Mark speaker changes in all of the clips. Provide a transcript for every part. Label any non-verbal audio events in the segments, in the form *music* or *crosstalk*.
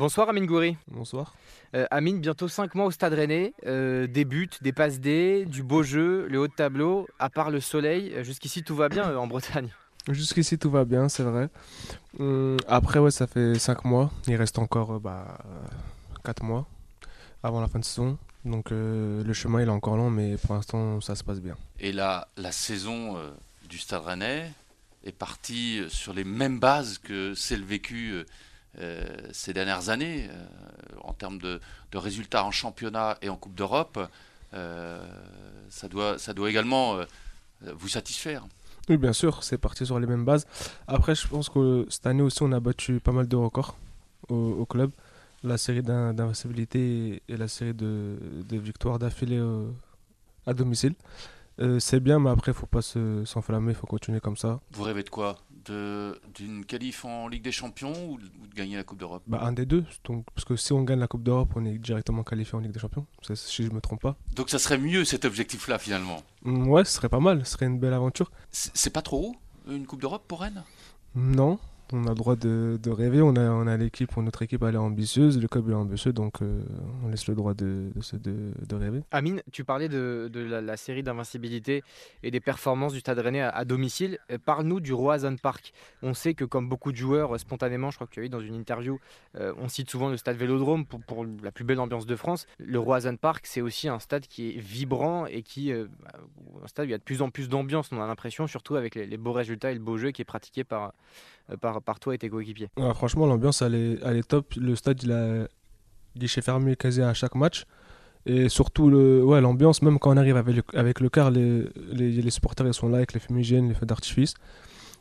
Speaker 1: Bonsoir Amine Goury.
Speaker 2: Bonsoir.
Speaker 1: Euh, Amine, bientôt 5 mois au Stade Rennais, euh, des buts, des passes D, du beau jeu, le haut de tableau, à part le soleil, euh, jusqu'ici tout va bien en Bretagne.
Speaker 2: Jusqu'ici tout va bien, c'est vrai. Hum, après, ouais, ça fait 5 mois. Il reste encore bah, 4 mois avant la fin de saison. Donc le chemin il est encore long, mais pour l'instant ça se passe bien.
Speaker 3: Et la, la saison du Stade Rennais est partie sur les mêmes bases que celle vécue euh, ces dernières années, euh, en termes de, résultats en championnat et en Coupe d'Europe, euh, ça, doit, ça doit également vous satisfaire.
Speaker 2: Oui, bien sûr, c'est parti sur les mêmes bases. Après, je pense que cette année aussi, on a battu pas mal de records au, club. La série d'invincibilité et la série de, de victoires d'affilée à domicile. c'est bien, mais après, il ne faut pas s'enflammer, il faut continuer comme ça.
Speaker 3: Vous rêvez de quoi? D'une qualif en Ligue des Champions ou, de gagner la Coupe d'Europe
Speaker 2: bah, Un des deux. Donc, parce que si on gagne la Coupe d'Europe, on est directement qualifié en Ligue des Champions, si je ne me trompe pas.
Speaker 3: Donc ça serait mieux cet objectif-là finalement
Speaker 2: mm, Ouais, ce serait pas mal, ce serait une belle aventure.
Speaker 3: C'est pas trop haut une Coupe d'Europe pour Rennes?
Speaker 2: Non, on a le droit de, rêver. On a, on a l'équipe, notre équipe elle est ambitieuse, le club est ambitieux, donc euh, on laisse le droit de, de, rêver.
Speaker 1: Amine, tu parlais de, la, série d'invincibilité et des performances du Stade Rennais à, domicile. Euh, parle-nous du Roazhon Park. On sait que comme beaucoup de joueurs, euh, spontanément, je crois que tu as eu dans une interview, on cite souvent le Stade Vélodrome pour, la plus belle ambiance de France. Le Roazhon Park, c'est aussi un stade qui est vibrant et qui, un stade où il y a de plus en plus d'ambiance. On a l'impression, surtout avec les, les beaux résultats et le beau jeu qui est pratiqué par par, par toi et tes coéquipiers
Speaker 2: Franchement, l'ambiance, elle est, top. Le stade, il a guichet fermé quasi à chaque match. Et surtout, le, ouais, l'ambiance, même quand on arrive avec le, avec le car, les, les, supporters ils sont là avec les fumigènes, les feux d'artifice.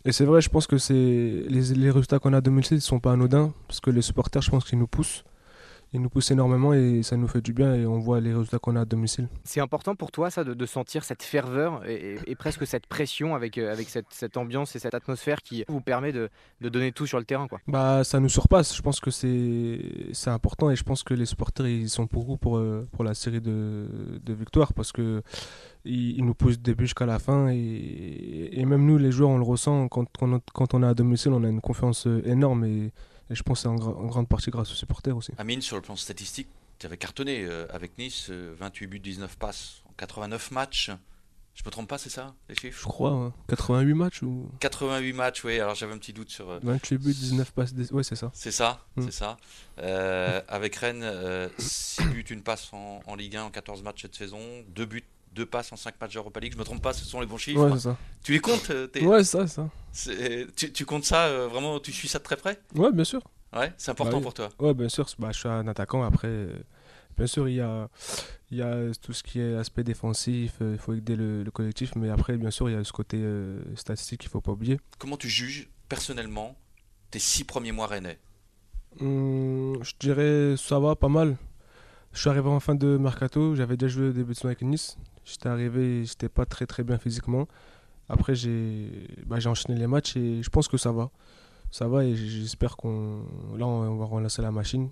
Speaker 2: Et c'est vrai, je pense que c'est les, résultats qu'on a en 2006 ne sont pas anodins, parce que les supporters, je pense qu'ils nous poussent il nous pousse énormément et ça nous fait du bien et on voit les résultats qu'on a à domicile.
Speaker 1: C'est important pour toi ça de, sentir cette ferveur et, presque cette pression avec, euh, avec cette, ambiance et cette atmosphère qui vous permet de, donner tout sur le terrain quoi?
Speaker 2: Bah ça nous surpasse, je pense que c'est important et je pense que les supporters ils sont pour, euh, pour la série de, de victoires parce que ils, nous poussent début jusqu'à la fin et, et, même nous les joueurs on le ressent quand, quand, quand on est à domicile on a une confiance euh, énorme et et je pense que c'est en, grande partie grâce aux supporters aussi.
Speaker 3: Amine, sur le plan statistique, tu avais cartonné euh, avec Nice, 28 euh, buts, 19 passes en 89 matchs. Je me trompe pas, c'est ça, les chiffres?
Speaker 2: Je crois, 88 matchs ou?
Speaker 3: 88 matchs, oui. Alors j'avais un petit doute sur.
Speaker 2: 28 euh, buts, 19 passes, ouais, c'est ça.
Speaker 3: C'est ça, mm. c'est ça. avec Rennes, 6 buts, une passe en, en, Ligue 1 en 14 matchs cette saison, 2 buts, deux passes en 5 matchs Europa League. Je me trompe pas, ce sont les bons chiffres.
Speaker 2: Ouais, ça.
Speaker 3: Tu les comptes
Speaker 2: Ouais, ça, ça.
Speaker 3: Tu, tu, comptes ça vraiment Tu suis ça de très près?
Speaker 2: Ouais, bien sûr.
Speaker 3: Ouais, c'est important bah pour toi.
Speaker 2: Ouais, bien sûr. Bah, je suis un attaquant. Après, bien sûr, il y a, il y a tout ce qui est aspect défensif. Euh, il faut aider le, collectif. Mais après, bien sûr, il y a ce côté euh, statistique qu'il ne faut pas oublier.
Speaker 3: Comment tu juges personnellement tes six premiers mois rennais?
Speaker 2: Hum, Je dirais ça va pas mal. Je suis arrivé en fin de mercato. J'avais déjà joué au début de saison avec Nice. J'étais arrivé, j'étais pas très très bien physiquement. Après, j'ai bah, enchaîné les matchs et je pense que ça va ça va et j'espère qu'on là on va relancer la machine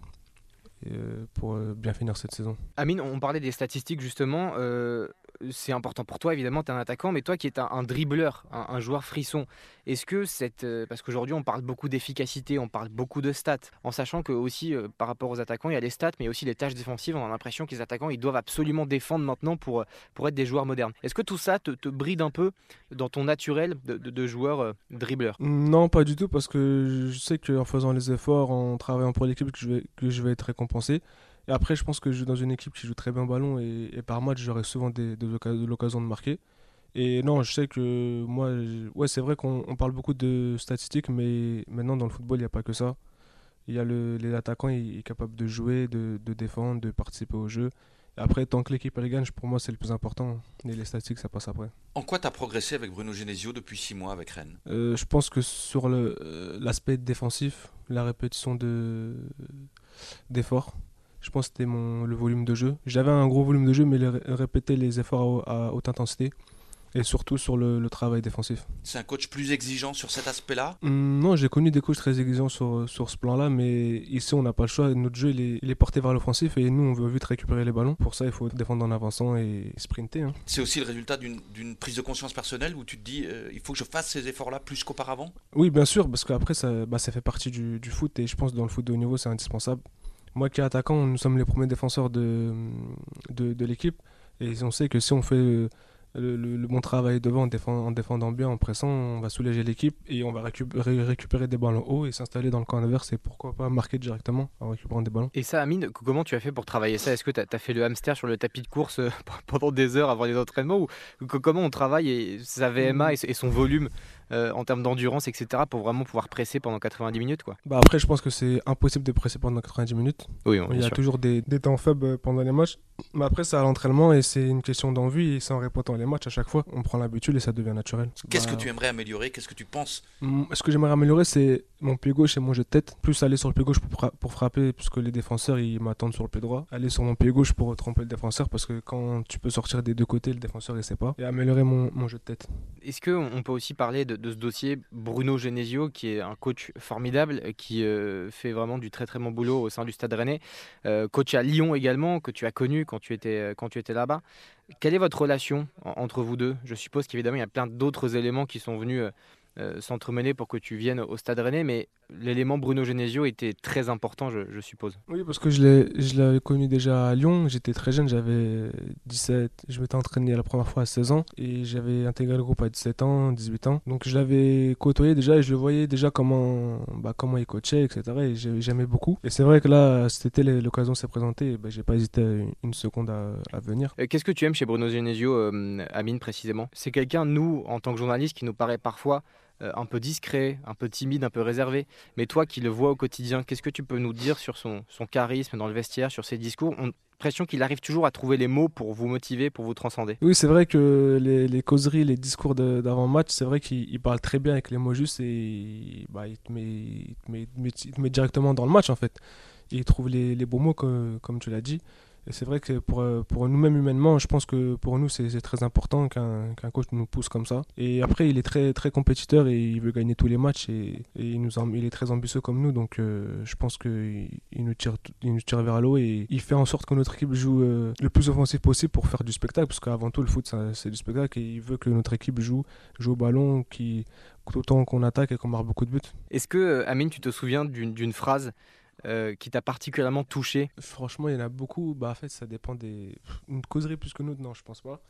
Speaker 2: euh, pour euh, bien finir cette saison.
Speaker 1: Amine, on parlait des statistiques justement. Euh, c'est important pour toi, évidemment, tu es un attaquant, mais toi qui es un, dribbleur, un, joueur frisson, est-ce que cette. Euh, parce qu'aujourd'hui, on parle beaucoup d'efficacité, on parle beaucoup de stats, en sachant que aussi, euh, par rapport aux attaquants, il y a les stats, mais aussi les tâches défensives. On a l'impression que les attaquants, ils doivent absolument défendre maintenant pour, euh, pour être des joueurs modernes. Est-ce que tout ça te, bride un peu dans ton naturel de, joueur dribbleur?
Speaker 2: Non, pas du tout, parce que je sais qu'en faisant les efforts, en travaillant pour l'équipe, que je vais être récompensé. Et après, je pense que je joue dans une équipe qui joue très bien au ballon et, par match, j'aurai souvent des, de l'occasion de marquer. Et non, je sais que moi, ouais, c'est vrai qu'on parle beaucoup de statistiques, mais maintenant dans le football, il n'y a pas que ça. Il y a le, les attaquants, il est capable de jouer, de, de, défendre, de participer au jeu. Après, tant que l'équipe elle gagne, pour moi, c'est le plus important. Et les statistiques, ça passe après.
Speaker 3: En quoi tu as progressé avec Bruno Genesio depuis six mois avec Rennes?
Speaker 2: Euh, Je pense que sur euh, l'aspect défensif, la répétition d'efforts, je pense que c'était le volume de jeu. J'avais un gros volume de jeu, mais répéter les efforts à, haute intensité et surtout sur le, travail défensif.
Speaker 3: C'est un coach plus exigeant sur cet aspect-là?
Speaker 2: Hum, Non, j'ai connu des coachs très exigeants sur, sur ce plan-là, mais ici on n'a pas le choix. Notre jeu il est, porté vers l'offensif et nous on veut vite récupérer les ballons. Pour ça, il faut défendre en avançant et sprinter. Hein.
Speaker 3: C'est aussi le résultat d'une prise de conscience personnelle où tu te dis euh, il faut que je fasse ces efforts-là plus qu'auparavant?
Speaker 2: Oui, bien sûr, parce qu'après ça, bah, ça fait partie du, du, foot et je pense que dans le foot de haut niveau c'est indispensable. Moi qui est attaquant, nous sommes les premiers défenseurs de, de, de l'équipe. Et on sait que si on fait le, bon travail devant en, défendant bien, en pressant, on va soulager l'équipe et on va récupérer, récupérer des ballons hauts et s'installer dans le camp adverse et pourquoi pas marquer directement en récupérant des ballons.
Speaker 1: Et ça, Amine, comment tu as fait pour travailler ça? Est-ce que tu as, fait le hamster sur le tapis de course euh, *laughs* pendant des heures avant les entraînements ou comment on travaille et sa VMA et son volume? Euh, en termes d'endurance, etc., pour vraiment pouvoir presser pendant 90 minutes quoi.
Speaker 2: Bah après, je pense que c'est impossible de presser pendant 90 minutes.
Speaker 1: Oui,
Speaker 2: Il y a toujours des, des, temps faibles pendant les matchs. Mais après, c'est à l'entraînement et c'est une question d'envie et c'est en répétant les matchs à chaque fois. On prend l'habitude et ça devient naturel.
Speaker 3: Qu'est-ce que bah, tu aimerais améliorer? Qu'est-ce que tu penses?
Speaker 2: Ce que j'aimerais améliorer, c'est mon pied gauche et mon jeu de tête. Plus aller sur le pied gauche pour, pour frapper, puisque les défenseurs ils m'attendent sur le pied droit. Aller sur mon pied gauche pour tromper le défenseur, parce que quand tu peux sortir des deux côtés, le défenseur il sait pas. Et améliorer mon, mon jeu de tête.
Speaker 1: Est-ce qu'on peut aussi parler de, de ce dossier Bruno Genesio, qui est un coach formidable, qui euh, fait vraiment du très très bon boulot au sein du Stade Rennais. Euh, coach à Lyon également, que tu as connu quand tu étais, euh, quand tu étais là-bas. Quelle est votre relation entre vous deux? Je suppose qu'évidemment, il y a plein d'autres éléments qui sont venus euh, s'entremêler pour que tu viennes au Stade Rennais, mais l'élément Bruno Genesio était très important, je, suppose.
Speaker 2: Oui, parce que je l'avais connu déjà à Lyon, j'étais très jeune, j'avais 17, je m'étais entraîné la première fois à 16 ans, et j'avais intégré le groupe à 17 ans, 18 ans. Donc je l'avais côtoyé déjà, et je le voyais déjà comment, bah, comment il coachait, etc. Et j'aimais beaucoup. Et c'est vrai que là, c'était l'occasion s'est présentée, et bah, j'ai pas hésité une seconde à, venir.
Speaker 1: Euh, qu'est-ce que tu aimes chez Bruno Genesio, euh, Amine, précisément? C'est quelqu'un, nous, en tant que journaliste, qui nous paraît parfois un peu discret, un peu timide, un peu réservé. Mais toi qui le vois au quotidien, qu'est-ce que tu peux nous dire sur son, charisme dans le vestiaire, sur ses discours On l'impression qu'il arrive toujours à trouver les mots pour vous motiver, pour vous transcender.
Speaker 2: Oui, c'est vrai que les, causeries, les discours d'avant-match, c'est vrai qu'il parle très bien avec les mots justes et bah, il, te met, directement dans le match en fait. il trouve les, beaux mots comme tu l'as dit. Et c'est vrai que pour, euh, pour nous-mêmes humainement, je pense que pour nous, c'est très important qu'un coach nous pousse comme ça. Et après, il est très, très compétiteur et il veut gagner tous les matchs et, il, nous, il est très ambitieux comme nous. Donc euh, je pense qu'il il nous, tire, il nous tire vers l'eau et il fait en sorte que notre équipe joue euh, le plus offensif possible pour faire du spectacle. Parce qu'avant tout, le foot, c'est du spectacle et il veut que notre équipe joue, joue au ballon, qui, autant qu'on attaque et qu'on marque beaucoup de buts.
Speaker 1: Est-ce que, Amine, tu te souviens d'une phrase euh, qui t'a particulièrement touché
Speaker 2: Franchement, il y en a beaucoup. Bah, en fait, ça dépend des. Une causerie plus que nous, non, je pense pas.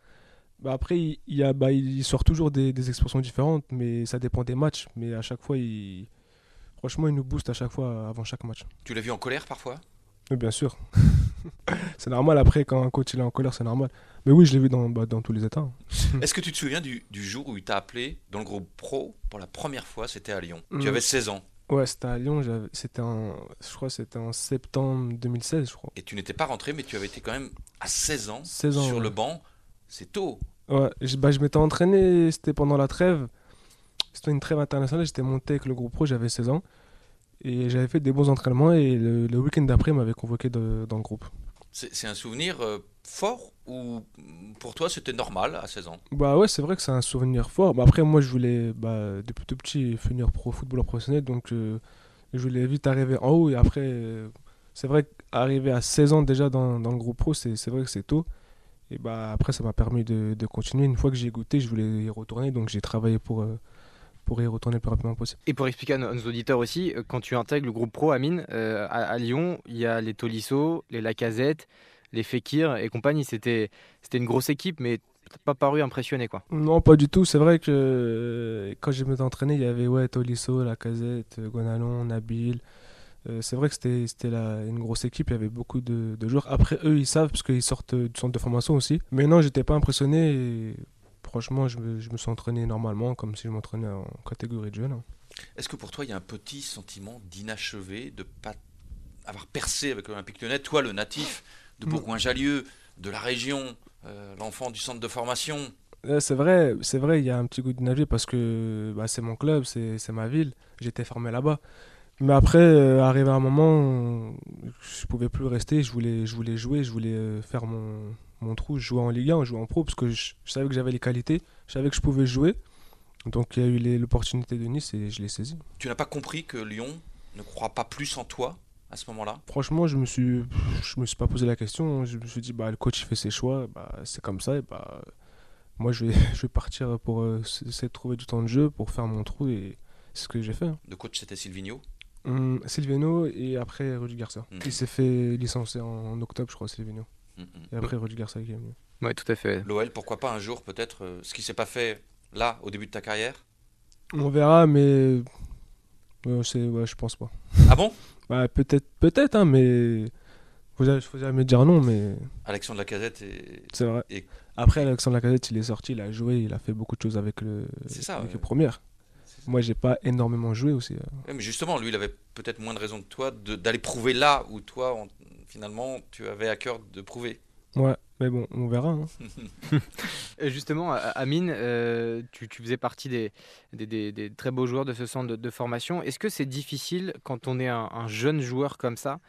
Speaker 2: Bah, après, il, y a, bah, il sort toujours des, des, expressions différentes, mais ça dépend des matchs. Mais à chaque fois, il. Franchement, il nous booste à chaque fois avant chaque match.
Speaker 3: Tu l'as vu en colère parfois?
Speaker 2: Oui, bien sûr. *laughs* c'est normal après, quand un coach il est en colère, c'est normal. Mais oui, je l'ai vu dans, bah, dans tous les états. *laughs* *laughs*
Speaker 3: Est-ce que tu te souviens du, du jour où il t'a appelé dans le groupe pro pour la première fois? C'était à Lyon. Tu mm. avais 16 ans.
Speaker 2: Ouais, c'était à Lyon. C'était en, je crois, c'était en septembre 2016, je crois.
Speaker 3: Et tu n'étais pas rentré, mais tu avais été quand même à 16 ans, 16 ans sur le banc. C'est tôt.
Speaker 2: Ouais, je, bah, je m'étais entraîné. C'était pendant la trêve. C'était une trêve internationale. J'étais monté avec le groupe pro. J'avais 16 ans et j'avais fait des bons entraînements. Et le, le week-end d'après, m'avait convoqué dans le groupe.
Speaker 3: C'est un souvenir euh, fort ou pour toi c'était normal à 16 ans?
Speaker 2: Bah ouais, c'est vrai que c'est un souvenir fort. Bah après, moi je voulais bah, depuis tout petit finir pro footballeur professionnel, donc euh, je voulais vite arriver en haut. Et après, euh, c'est vrai qu'arriver à 16 ans déjà dans, dans le groupe pro, c'est vrai que c'est tôt. Et bah après, ça m'a permis de, de, continuer. Une fois que j'ai goûté, je voulais y retourner, donc j'ai travaillé pour pour y retourner le plus rapidement possible.
Speaker 1: Et pour expliquer à nos auditeurs aussi, euh, quand tu intègres le groupe pro Amine, euh, à, Lyon, il y a les Tolisso, les Lacazette, les Fekir et compagnie. C'était une grosse équipe, mais pas paru impressionné quoi.
Speaker 2: Non, pas du tout. C'est vrai que euh, quand je m'étais entraîné, il y avait ouais, Tolisso, Lacazette, Gonalon, Nabil. c'est vrai que c'était une grosse équipe, il y avait beaucoup de, joueurs. Après, eux, ils savent parce qu'ils sortent du centre de formation aussi. Mais non, j'étais pas impressionné. Et franchement, je me, je me suis entraîné normalement, comme si je m'entraînais en catégorie de jeune. Hein.
Speaker 3: Est-ce que pour toi, il y a un petit sentiment d'inachevé, de pas avoir percé avec l'Olympique lyonnais, toi le natif de mm. Bourgoin-Jallieu, de la région, euh, l'enfant du centre de formation
Speaker 2: c'est vrai, c'est vrai, il y a un petit goût d'inachevé parce que bah, c'est mon club, c'est ma ville, j'étais formé là-bas. Mais après, euh, arrivé à un moment, je pouvais plus rester, je voulais, je voulais jouer, je voulais euh, faire mon, mon trou, je jouais en Ligue 1, je jouais en pro, parce que je, savais que j'avais les qualités, je savais que je pouvais jouer. Donc il y a eu l'opportunité de Nice et je l'ai saisi.
Speaker 3: Tu n'as pas compris que Lyon ne croit pas plus en toi à ce moment-là
Speaker 2: Franchement, je me suis, je me suis pas posé la question. Je me suis dit, bah, le coach fait ses choix, bah, c'est comme ça. Et bah, moi, je vais, *laughs* je vais partir pour euh, essayer de trouver du temps de jeu, pour faire mon trou. Et c'est ce que j'ai fait. Hein.
Speaker 3: Le coach, c'était Silvino
Speaker 2: Hum, Silvino et après Rudy Garcia.
Speaker 3: Mhm.
Speaker 2: Il s'est fait licencier en octobre, je crois, Silvino.
Speaker 3: Mm, mm.
Speaker 2: Et après Rudy Garcia qui est venu.
Speaker 1: Ouais, tout à fait.
Speaker 4: L'OL, pourquoi pas un jour, peut-être, euh, ce qui s'est pas fait là, au début de ta carrière?
Speaker 2: On verra, mais. C'est- ouais, je pense pas.
Speaker 4: Ah bon?
Speaker 2: Ouais, peut-être, peut-être, hein, mais. Faut jamais, faut jamais dire non, mais
Speaker 4: Alexandre Lacazette, et...
Speaker 2: c'est vrai.
Speaker 4: Et-
Speaker 2: Après, Alexandre Lacazette, il est sorti, il a joué, il a fait beaucoup de choses avec le.
Speaker 4: C'est ça,
Speaker 2: Avec
Speaker 4: ouais. ça.
Speaker 2: Moi, j'ai pas énormément joué aussi. euh.
Speaker 4: Ouais, mais justement, lui, il avait peut-être moins de raisons que toi d'aller prouver là où toi, on- finalement, tu avais à cœur de prouver.
Speaker 2: Ouais, mais bon, on verra. hein. *laughs*
Speaker 1: Et Justement, Amine, euh, tu, faisais partie des, très beaux joueurs de ce centre de, formation. Est-ce que c'est difficile, quand on est un jeune joueur comme ça,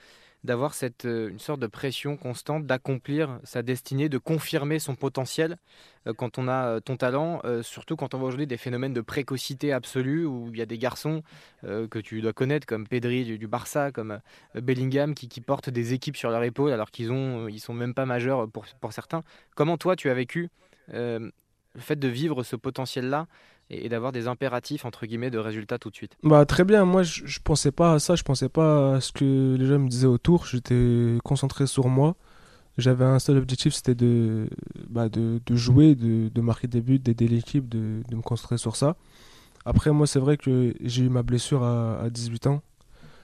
Speaker 1: d'avoir cette, euh, une sorte de pression constante, d'accomplir sa destinée, de confirmer son potentiel euh, quand on a euh, ton talent, surtout quand on voit aujourd'hui des phénomènes de précocité absolue, où il y a des garçons que tu dois connaître, comme Pedri du, Barça, comme Bellingham, qui, qui portent des équipes sur leur épaule alors qu'ils ont, ils sont même pas majeurs pour, pour certains. Comment toi, tu as vécu le fait de vivre ce potentiel-là et, d'avoir des impératifs, entre guillemets, de résultats tout de suite
Speaker 2: Bah très bien, moi je, je pensais pas à ça, je pensais pas à ce que les gens me disaient autour, j'étais concentré sur moi. J'avais un seul objectif, c'était de, bah, de, jouer, de, marquer des buts, d'aider l'équipe, de, me concentrer sur ça. Après moi c'est vrai que j'ai eu ma blessure à, à 18 ans.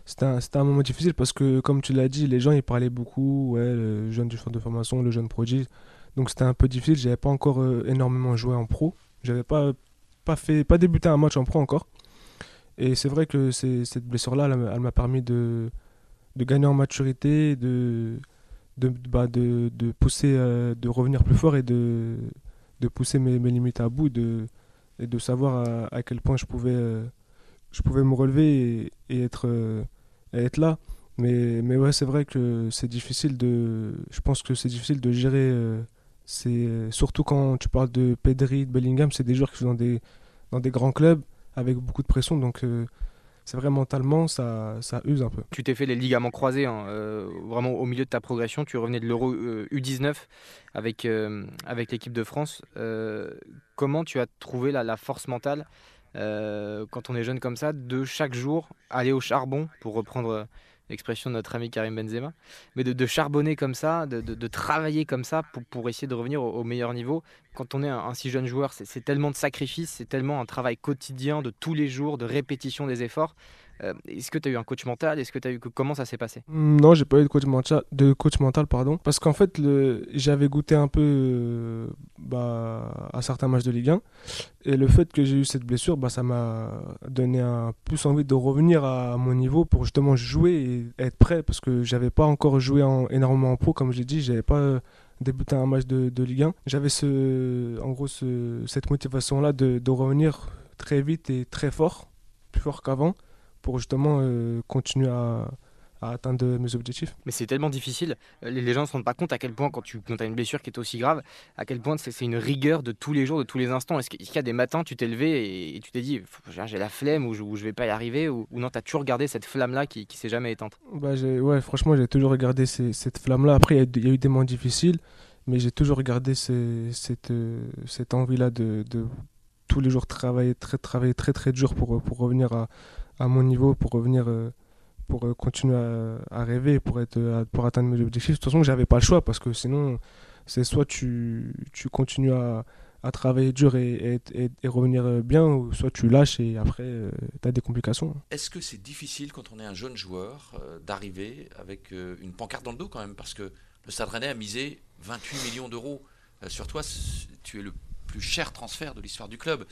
Speaker 2: C'était un, un moment difficile parce que comme tu l'as dit, les gens ils parlaient beaucoup, ouais, le jeune du centre de formation, le jeune prodige. Donc c'était un peu difficile, j'avais pas encore euh, énormément joué en pro. J'avais pas pas fait pas débuté un match en pro encore. Et c'est vrai que cette blessure-là, elle, m'a- elle m'a permis de, de gagner en maturité, de, de, bah, de, de pousser, euh, de revenir plus fort et de, de pousser mes, limites à bout de, et de savoir à, à quel point je pouvais, euh, je pouvais me relever et, être, euh, être là. Mais, mais ouais, c'est vrai que c'est difficile de. Je pense que c'est difficile de gérer. Euh, c'est surtout quand tu parles de Pedri, de Bellingham, c'est des joueurs qui sont dans des, dans des grands clubs avec beaucoup de pression. Donc euh, c'est vrai mentalement, ça, ça use un peu.
Speaker 1: Tu t'es fait les ligaments croisés, hein, euh, vraiment au milieu de ta progression. Tu revenais de l'Euro euh, U19 avec, euh, avec l'équipe de France. Euh, comment tu as trouvé la, la force mentale, euh, quand on est jeune comme ça, de chaque jour aller au charbon, pour reprendre euh, l'expression de notre ami Karim Benzema, mais de, charbonner comme ça, de, travailler comme ça pour, essayer de revenir au, meilleur niveau Quand on est un, un si jeune joueur, c'est tellement de sacrifices, c'est tellement un travail quotidien de tous les jours, de répétition des efforts. Euh, Est-ce que tu as eu un coach mental? Est-ce que tu eu comment ça s'est passé?
Speaker 2: Mm, Non, j'ai pas eu de coach mental, pardon. Parce qu'en fait, j'avais goûté un peu euh, bah, à certains matchs de Ligue 1. Et le fait que j'ai eu cette blessure, bah, ça m'a donné un plus envie de revenir à mon niveau pour justement jouer et être prêt. Parce que j'avais pas encore joué en, énormément en pro, comme je l'ai dit. J'avais pas euh, débuté un match de, Ligue 1. J'avais ce, en gros ce, cette motivation-là de, de revenir très vite et très fort, plus fort qu'avant, pour justement euh, continuer à, à atteindre mes objectifs.
Speaker 1: Mais c'est tellement difficile. Euh, Les, gens ne se rendent pas compte à quel point, quand tu as une blessure qui est aussi grave, à quel point c'est une rigueur de tous les jours, de tous les instants. Est-ce qu'il y a des matins, tu t'es levé et, et tu t'es dit, j'ai la flemme ou je, je vais pas y arriver Ou, ou non, tu as toujours gardé cette flamme-là qui, qui s'est jamais éteinte?
Speaker 2: Bah, ouais, franchement, j'ai toujours regardé ces- cette flamme-là. Après, il y, a eu- il y a eu des moments difficiles, mais j'ai toujours regardé ces- cette, euh, cette envie-là de, de tous les jours travailler très, travailler très, très dur pour, pour revenir à, à mon niveau, pour revenir, euh, pour euh, continuer à, rêver, pour, être, euh, pour atteindre mes objectifs. De toute façon, j'avais pas le choix parce que sinon, c'est soit tu, tu continues à, à travailler dur et, et, revenir bien, ou soit tu lâches et après, tu as des complications.
Speaker 4: Est-ce que c'est difficile quand on est un jeune joueur d'arriver avec une pancarte dans le dos quand même? Parce que le Stade Rennais a misé 28 millions d'euros sur toi. Tu es le plus cher transfert de l'histoire du club.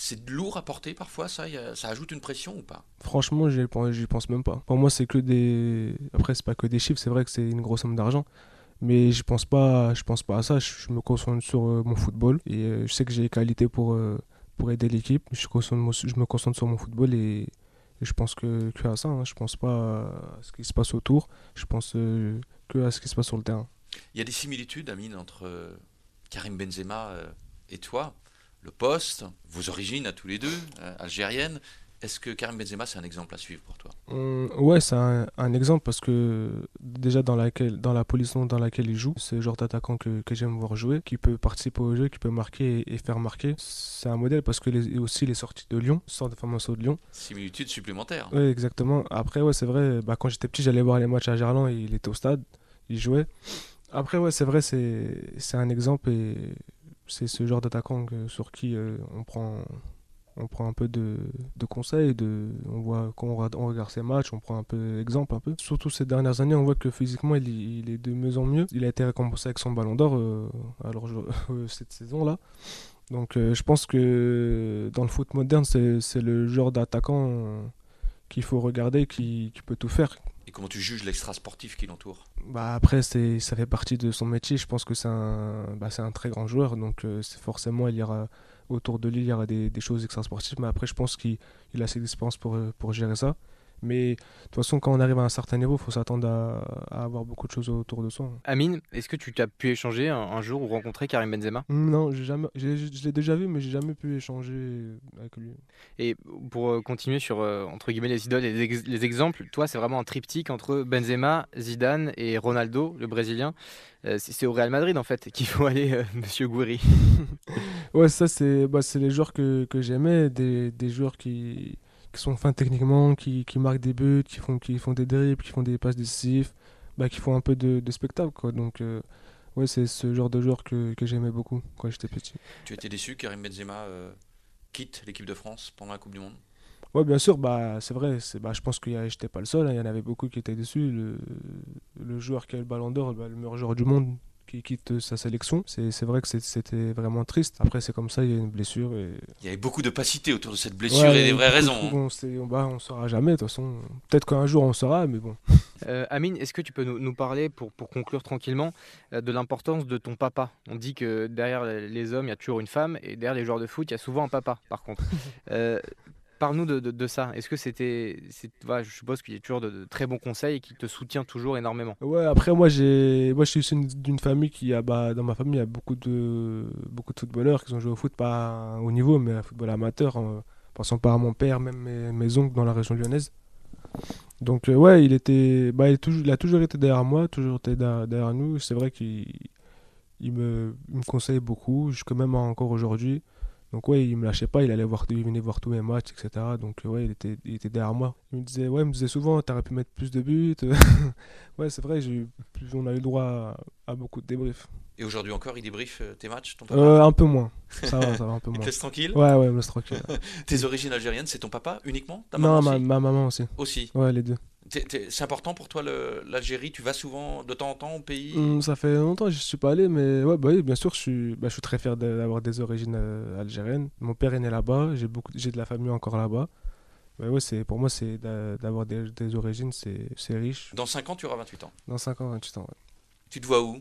Speaker 4: C'est lourd à porter parfois, ça, ça ajoute une pression ou pas?
Speaker 2: Franchement, j'y pense, même pas. Pour moi, c'est que des. Après, c'est pas que des chiffres, c'est vrai que c'est une grosse somme d'argent. Mais je pense pas, je pense pas à ça. Je, je me concentre sur mon football et je sais que j'ai les qualités pour, pour aider l'équipe. Je, je me concentre sur mon football et, je pense que, que à ça. hein. Je pense pas à ce qui se passe autour. Je pense euh, que à ce qui se passe sur le terrain.
Speaker 4: Il y a des similitudes, Amine, entre euh, Karim Benzema euh, et toi? Le poste, vos origines à tous les deux, euh, algériennes, Est-ce que Karim Benzema, c'est un exemple à suivre pour toi?
Speaker 2: Hum, ouais, c'est un, un exemple parce que déjà dans, laquelle, dans la position dans laquelle il joue, c'est le genre d'attaquant que, que j'aime voir jouer, qui peut participer au jeu, qui peut marquer et, et faire marquer. C'est un modèle parce que les, aussi les sorties de Lyon, sort de formation de Lyon.
Speaker 4: Similitude supplémentaire.
Speaker 2: Oui, exactement. Après, ouais, c'est vrai, bah, quand j'étais petit, j'allais voir les matchs à Gerland et il était au stade, il jouait. Après, ouais, c'est vrai, c'est c'est un exemple et c'est ce genre d'attaquant sur qui euh, on prend on prend un peu de, de conseils, de, on voit quand on, regarde- ses matchs, on prend un peu exemple un peu. Surtout ces dernières années, on voit que physiquement il, il est de mieux en mieux. Il a été récompensé avec son Ballon d'Or euh, alors *laughs* euh, cette saison là. Donc je pense que dans le foot moderne, c'est le genre d'attaquant qu'il faut regarder, qui, qui peut tout faire,
Speaker 4: Et comment tu juges l'extra sportif qui l'entoure
Speaker 2: bah après, c'est, ça fait partie de son métier. Je pense que c'est un, bah, un très grand joueur. Donc euh, forcément, il y aura, autour de lui, il y aura des, choses extra-sportives. Mais après, je pense qu'il il a assez d'expérience pour, euh, pour gérer ça. Mais de toute façon, quand on arrive à un certain niveau, il faut s'attendre à, à avoir beaucoup de choses autour de soi.
Speaker 1: Amine, est-ce que tu t'as pu échanger un, un jour ou rencontrer Karim Benzema?
Speaker 2: Hum, Non, jamais, je l'ai déjà vu, mais j'ai jamais pu échanger avec lui.
Speaker 1: Et pour euh, continuer sur euh, entre guillemets les idoles et les, ex- les exemples, toi c'est vraiment un triptyque entre Benzema, Zidane et Ronaldo, le Brésilien. Euh, c'est au Real Madrid en fait *laughs* qu'il faut aller, euh, *laughs* Monsieur Gouiri. *laughs*
Speaker 2: Ouais, ça, c'est bah, c'est les joueurs que, que j'aimais, des, des joueurs qui, qui sont fins techniquement, qui, qui marquent des buts, qui font, qui font des dribbles, qui font des passes décisives, bah, qui font un peu de, de spectacle. Quoi. Donc, euh, ouais, c'est ce genre de joueur que, que j'aimais beaucoup quand j'étais petit.
Speaker 4: Tu étais déçu que Karim Benzema euh, quitte l'équipe de France pendant la Coupe du Monde?
Speaker 2: Ouais, bien sûr, bah, c'est vrai. Bah, je pense que j'étais pas le seul. hein, Il y en avait beaucoup qui étaient déçus. Le, le joueur qui a le ballon d'or, bah, le meilleur joueur du monde, qui quitte sa sélection, c'est, c'est vrai que c'était vraiment triste. Après, c'est comme ça, il y a une blessure. Et...
Speaker 4: Il y avait beaucoup d'opacité autour de cette blessure
Speaker 2: Ouais,
Speaker 4: et des vraies raisons. hein.
Speaker 2: On, sait, on, bah, on saura jamais, de toute façon. Peut-être qu'un jour on saura, mais bon. *laughs*
Speaker 1: Euh, Amine, est-ce que tu peux nous, nous parler, pour, pour conclure tranquillement, euh, de l'importance de ton papa? On dit que derrière les hommes, il y a toujours une femme, et derrière les joueurs de foot, il y a souvent un papa, par contre. *laughs* Euh, Parle-nous de, de- ça. Est-ce que c'était. c'est- voilà, je suppose qu'il y a toujours de, très bons conseils et qui te soutient toujours énormément.
Speaker 2: Ouais, après, moi, j'ai, moi je suis issu d'une- famille qui a, bah, dans ma famille, il y a beaucoup de, beaucoup de footballeurs qui ont joué au foot, pas au niveau, mais au football amateur, en passant par mon père, même mes, oncles dans la région lyonnaise. Donc, euh, ouais, il était, bah, il, est toujours, a toujours été derrière moi, toujours été derrière, nous. C'est vrai qu'il il me, il me conseille beaucoup, jusque même encore aujourd'hui. Donc ouais, il me lâchait pas, il allait voir, il venait voir tous mes matchs, etc. Donc ouais, il était, il était derrière moi. Il me disait, ouais, il me disait souvent, t'aurais pu mettre plus de buts. *laughs* ouais, c'est vrai, eu on a eu droit à, à beaucoup de débriefs.
Speaker 4: Et aujourd'hui encore, il débriefe euh, tes matchs, ton papa?
Speaker 2: Euh, un peu moins. Ça va, ça va un peu *laughs*
Speaker 4: Il te
Speaker 2: moins.
Speaker 4: laisse tranquille?
Speaker 2: Ouais, ouais, me laisse tranquille. *laughs*
Speaker 4: Tes origines algériennes, c'est ton papa uniquement? Ta
Speaker 2: Non,
Speaker 4: maman
Speaker 2: ma,
Speaker 4: aussi?
Speaker 2: ma maman aussi.
Speaker 4: Aussi.
Speaker 2: Ouais, les deux.
Speaker 4: C'est important pour toi l'Algérie? Tu vas souvent de temps en temps au pays?
Speaker 2: Hum, ça fait longtemps que je suis pas allé, mais ouais, bah oui, bien sûr, je suis, bah, je suis très fier d'avoir des origines euh, algériennes. Mon père est né là-bas, j'ai de la famille encore là-bas. Ouais, pour moi, c'est d'avoir des, des origines, c'est, riche.
Speaker 4: Dans 5 ans, tu auras 28 ans.
Speaker 2: Dans 5 ans, 28 ans, ouais.
Speaker 4: Tu te vois où?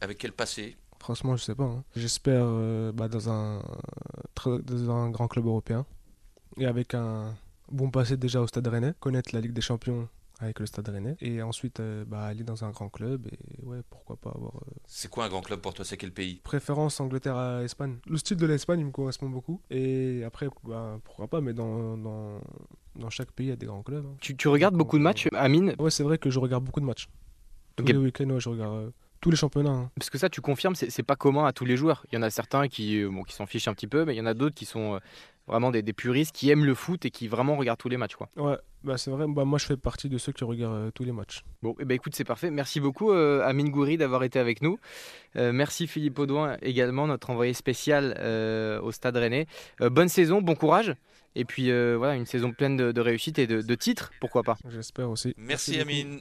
Speaker 4: Avec quel passé?
Speaker 2: Franchement, je sais pas. hein. J'espère euh, bah, dans, un, dans un grand club européen et avec un bon passé déjà au Stade Rennais, connaître la Ligue des Champions avec le Stade Rennais et ensuite euh, bah, aller dans un grand club et ouais, pourquoi pas avoir euh,
Speaker 4: C'est quoi un grand club pour toi? C'est quel pays?
Speaker 2: Préférence Angleterre à Espagne. Le style de l'Espagne il me correspond beaucoup et après bah, pourquoi pas mais dans, dans, dans chaque pays il y a des grands clubs. hein.
Speaker 1: Tu, tu regardes beaucoup de matchs, Amine?
Speaker 2: Ouais, c'est vrai que je regarde beaucoup de matchs. Tous
Speaker 1: Ok.
Speaker 2: les week-ends, ouais, je regarde euh, tous les championnats. hein.
Speaker 1: Parce que ça, tu confirmes, c'est c'est pas commun à tous les joueurs. Il y en a certains qui, euh, bon, qui s'en fichent un petit peu, mais il y en a d'autres qui sont euh, vraiment des, des puristes, qui aiment le foot et qui vraiment regardent tous les matchs. Quoi.
Speaker 2: Ouais, bah, c'est vrai, bah, moi je fais partie de ceux qui regardent euh, tous les matchs.
Speaker 1: Bon, eh ben, écoute, c'est parfait. Merci beaucoup, euh, Amine Gouiri, d'avoir été avec nous. Euh, merci Philippe Audouin également, notre envoyé spécial euh, au Stade Rennais. Euh, bonne saison, bon courage. Et puis euh, voilà, une saison pleine de, de réussite et de, de titres, pourquoi pas.
Speaker 2: J'espère aussi.
Speaker 4: Merci,
Speaker 2: beaucoup.
Speaker 4: Amine.